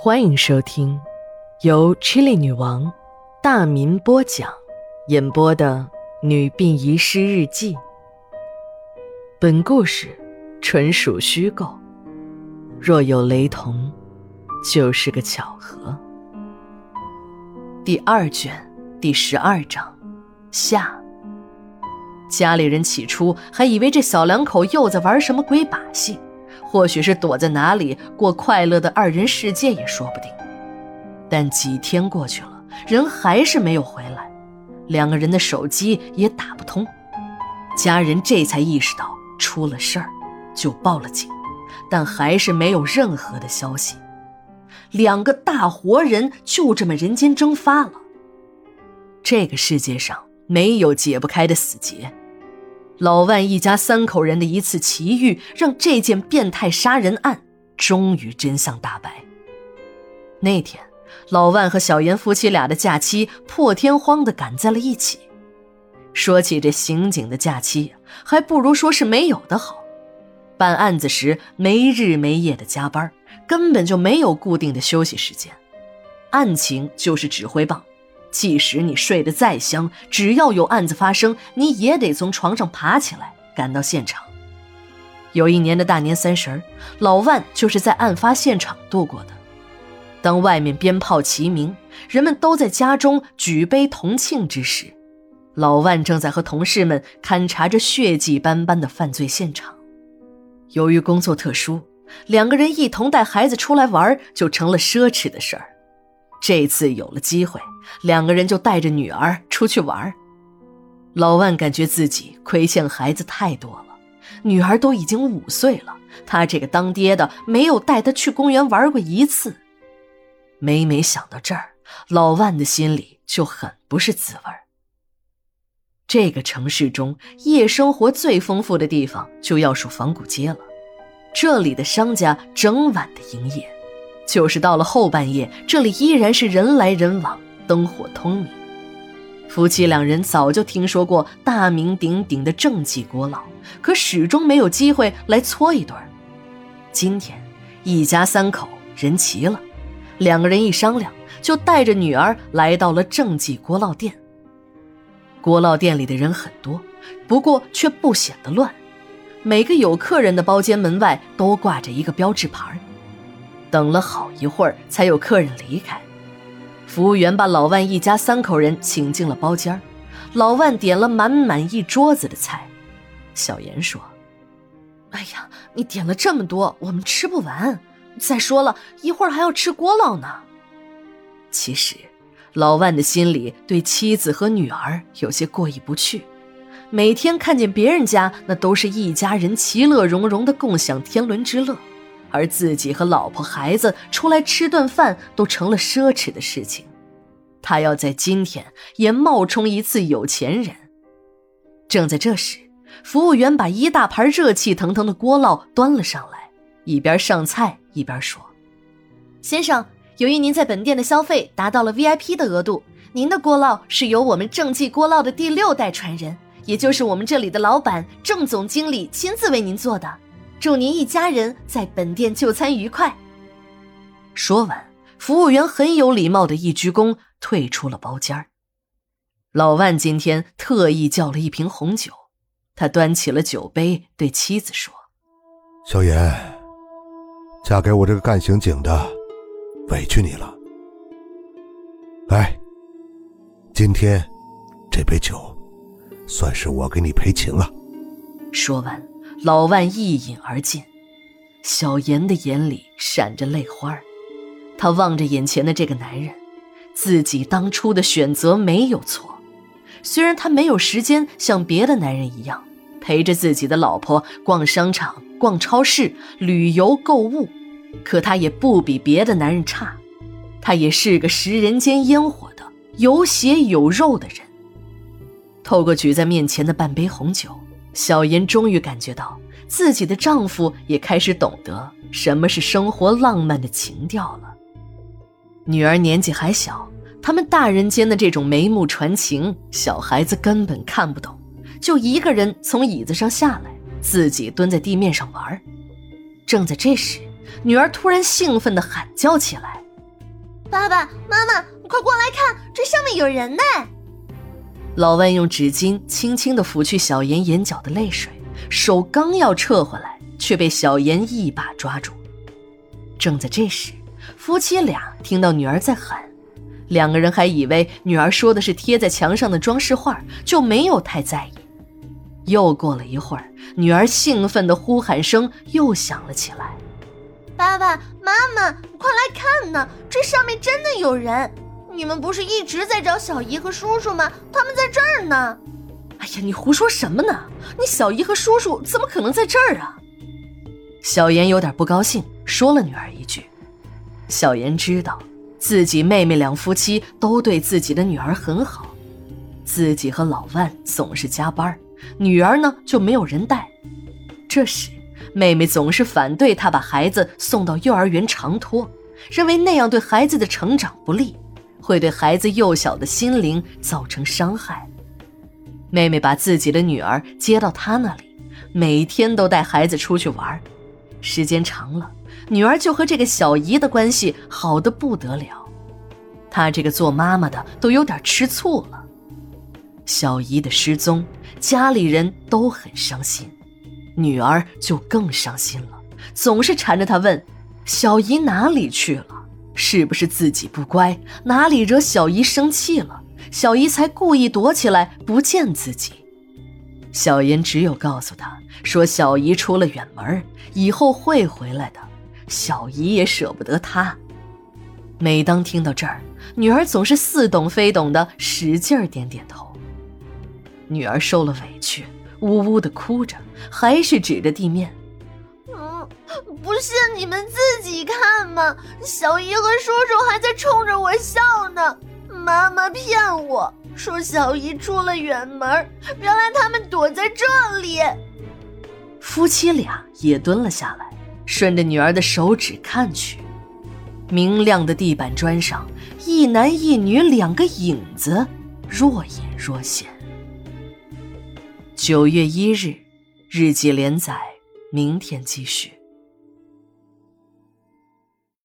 欢迎收听由 Chili 女王大民播讲、演播的《女病遗失日记》。本故事纯属虚构，若有雷同，就是个巧合。第二卷第十二章下。家里人起初还以为这小两口又在玩什么鬼把戏。或许是躲在哪里过快乐的二人世界也说不定，但几天过去了，人还是没有回来，两个人的手机也打不通，家人这才意识到出了事儿，就报了警，但还是没有任何的消息，两个大活人就这么人间蒸发了。这个世界上没有解不开的死结。老万一家三口人的一次奇遇，让这件变态杀人案终于真相大白。那天，老万和小严夫妻俩的假期破天荒地赶在了一起。说起这刑警的假期，还不如说是没有的好。办案子时没日没夜的加班，根本就没有固定的休息时间。案情就是指挥棒。即使你睡得再香，只要有案子发生，你也得从床上爬起来赶到现场。有一年的大年三十老万就是在案发现场度过的。当外面鞭炮齐鸣，人们都在家中举杯同庆之时，老万正在和同事们勘察着血迹斑斑的犯罪现场。由于工作特殊，两个人一同带孩子出来玩就成了奢侈的事儿。这次有了机会，两个人就带着女儿出去玩。老万感觉自己亏欠孩子太多了，女儿都已经五岁了，他这个当爹的没有带她去公园玩过一次。每每想到这儿，老万的心里就很不是滋味这个城市中夜生活最丰富的地方就要数仿古街了，这里的商家整晚的营业。就是到了后半夜，这里依然是人来人往，灯火通明。夫妻两人早就听说过大名鼎鼎的正记锅烙，可始终没有机会来搓一顿。今天一家三口人齐了，两个人一商量，就带着女儿来到了正记锅烙店。锅烙店里的人很多，不过却不显得乱。每个有客人的包间门外都挂着一个标志牌等了好一会儿，才有客人离开。服务员把老万一家三口人请进了包间老万点了满满一桌子的菜。小严说：“哎呀，你点了这么多，我们吃不完。再说了一会儿还要吃锅烙呢。”其实，老万的心里对妻子和女儿有些过意不去。每天看见别人家那都是一家人其乐融融的共享天伦之乐。而自己和老婆孩子出来吃顿饭都成了奢侈的事情，他要在今天也冒充一次有钱人。正在这时，服务员把一大盘热气腾腾的锅烙端了上来，一边上菜一边说：“先生，由于您在本店的消费达到了 VIP 的额度，您的锅烙是由我们正记锅烙的第六代传人，也就是我们这里的老板郑总经理亲自为您做的。”祝您一家人在本店就餐愉快。说完，服务员很有礼貌的一鞠躬，退出了包间老万今天特意叫了一瓶红酒，他端起了酒杯，对妻子说：“小妍，嫁给我这个干刑警的，委屈你了。来，今天这杯酒，算是我给你赔情了。”说完。老万一饮而尽，小严的眼里闪着泪花他望着眼前的这个男人，自己当初的选择没有错。虽然他没有时间像别的男人一样陪着自己的老婆逛商场、逛超市、旅游购物，可他也不比别的男人差。他也是个食人间烟火的有血有肉的人。透过举在面前的半杯红酒。小妍终于感觉到自己的丈夫也开始懂得什么是生活浪漫的情调了。女儿年纪还小，他们大人间的这种眉目传情，小孩子根本看不懂，就一个人从椅子上下来，自己蹲在地面上玩。正在这时，女儿突然兴奋地喊叫起来：“爸爸妈妈，快过来看，这上面有人呢！老万用纸巾轻轻地拂去小妍眼角的泪水，手刚要撤回来，却被小妍一把抓住。正在这时，夫妻俩听到女儿在喊，两个人还以为女儿说的是贴在墙上的装饰画，就没有太在意。又过了一会儿，女儿兴奋的呼喊声又响了起来：“爸爸妈妈，快来看呢！这上面真的有人！你们不是一直在找小姨和叔叔吗？他们在这儿呢！”哎呀，你胡说什么呢？你小姨和叔叔怎么可能在这儿啊？小妍有点不高兴，说了女儿一句。小妍知道自己妹妹两夫妻都对自己的女儿很好，自己和老万总是加班。女儿呢就没有人带，这时妹妹总是反对她把孩子送到幼儿园长托，认为那样对孩子的成长不利，会对孩子幼小的心灵造成伤害。妹妹把自己的女儿接到她那里，每天都带孩子出去玩，时间长了，女儿就和这个小姨的关系好的不得了，她这个做妈妈的都有点吃醋了。小姨的失踪。家里人都很伤心，女儿就更伤心了，总是缠着她问：“小姨哪里去了？是不是自己不乖？哪里惹小姨生气了？小姨才故意躲起来不见自己。”小妍只有告诉他说：“小姨出了远门，以后会回来的。小姨也舍不得她。”每当听到这儿，女儿总是似懂非懂的使劲点点头。女儿受了委屈，呜呜的哭着，还是指着地面：“，不信你们自己看嘛！小姨和叔叔还在冲着我笑呢。妈妈骗我说小姨出了远门，原来他们躲在这里。”夫妻俩也蹲了下来，顺着女儿的手指看去，明亮的地板砖上，一男一女两个影子，若隐若现。九月一日，日记连载，明天继续。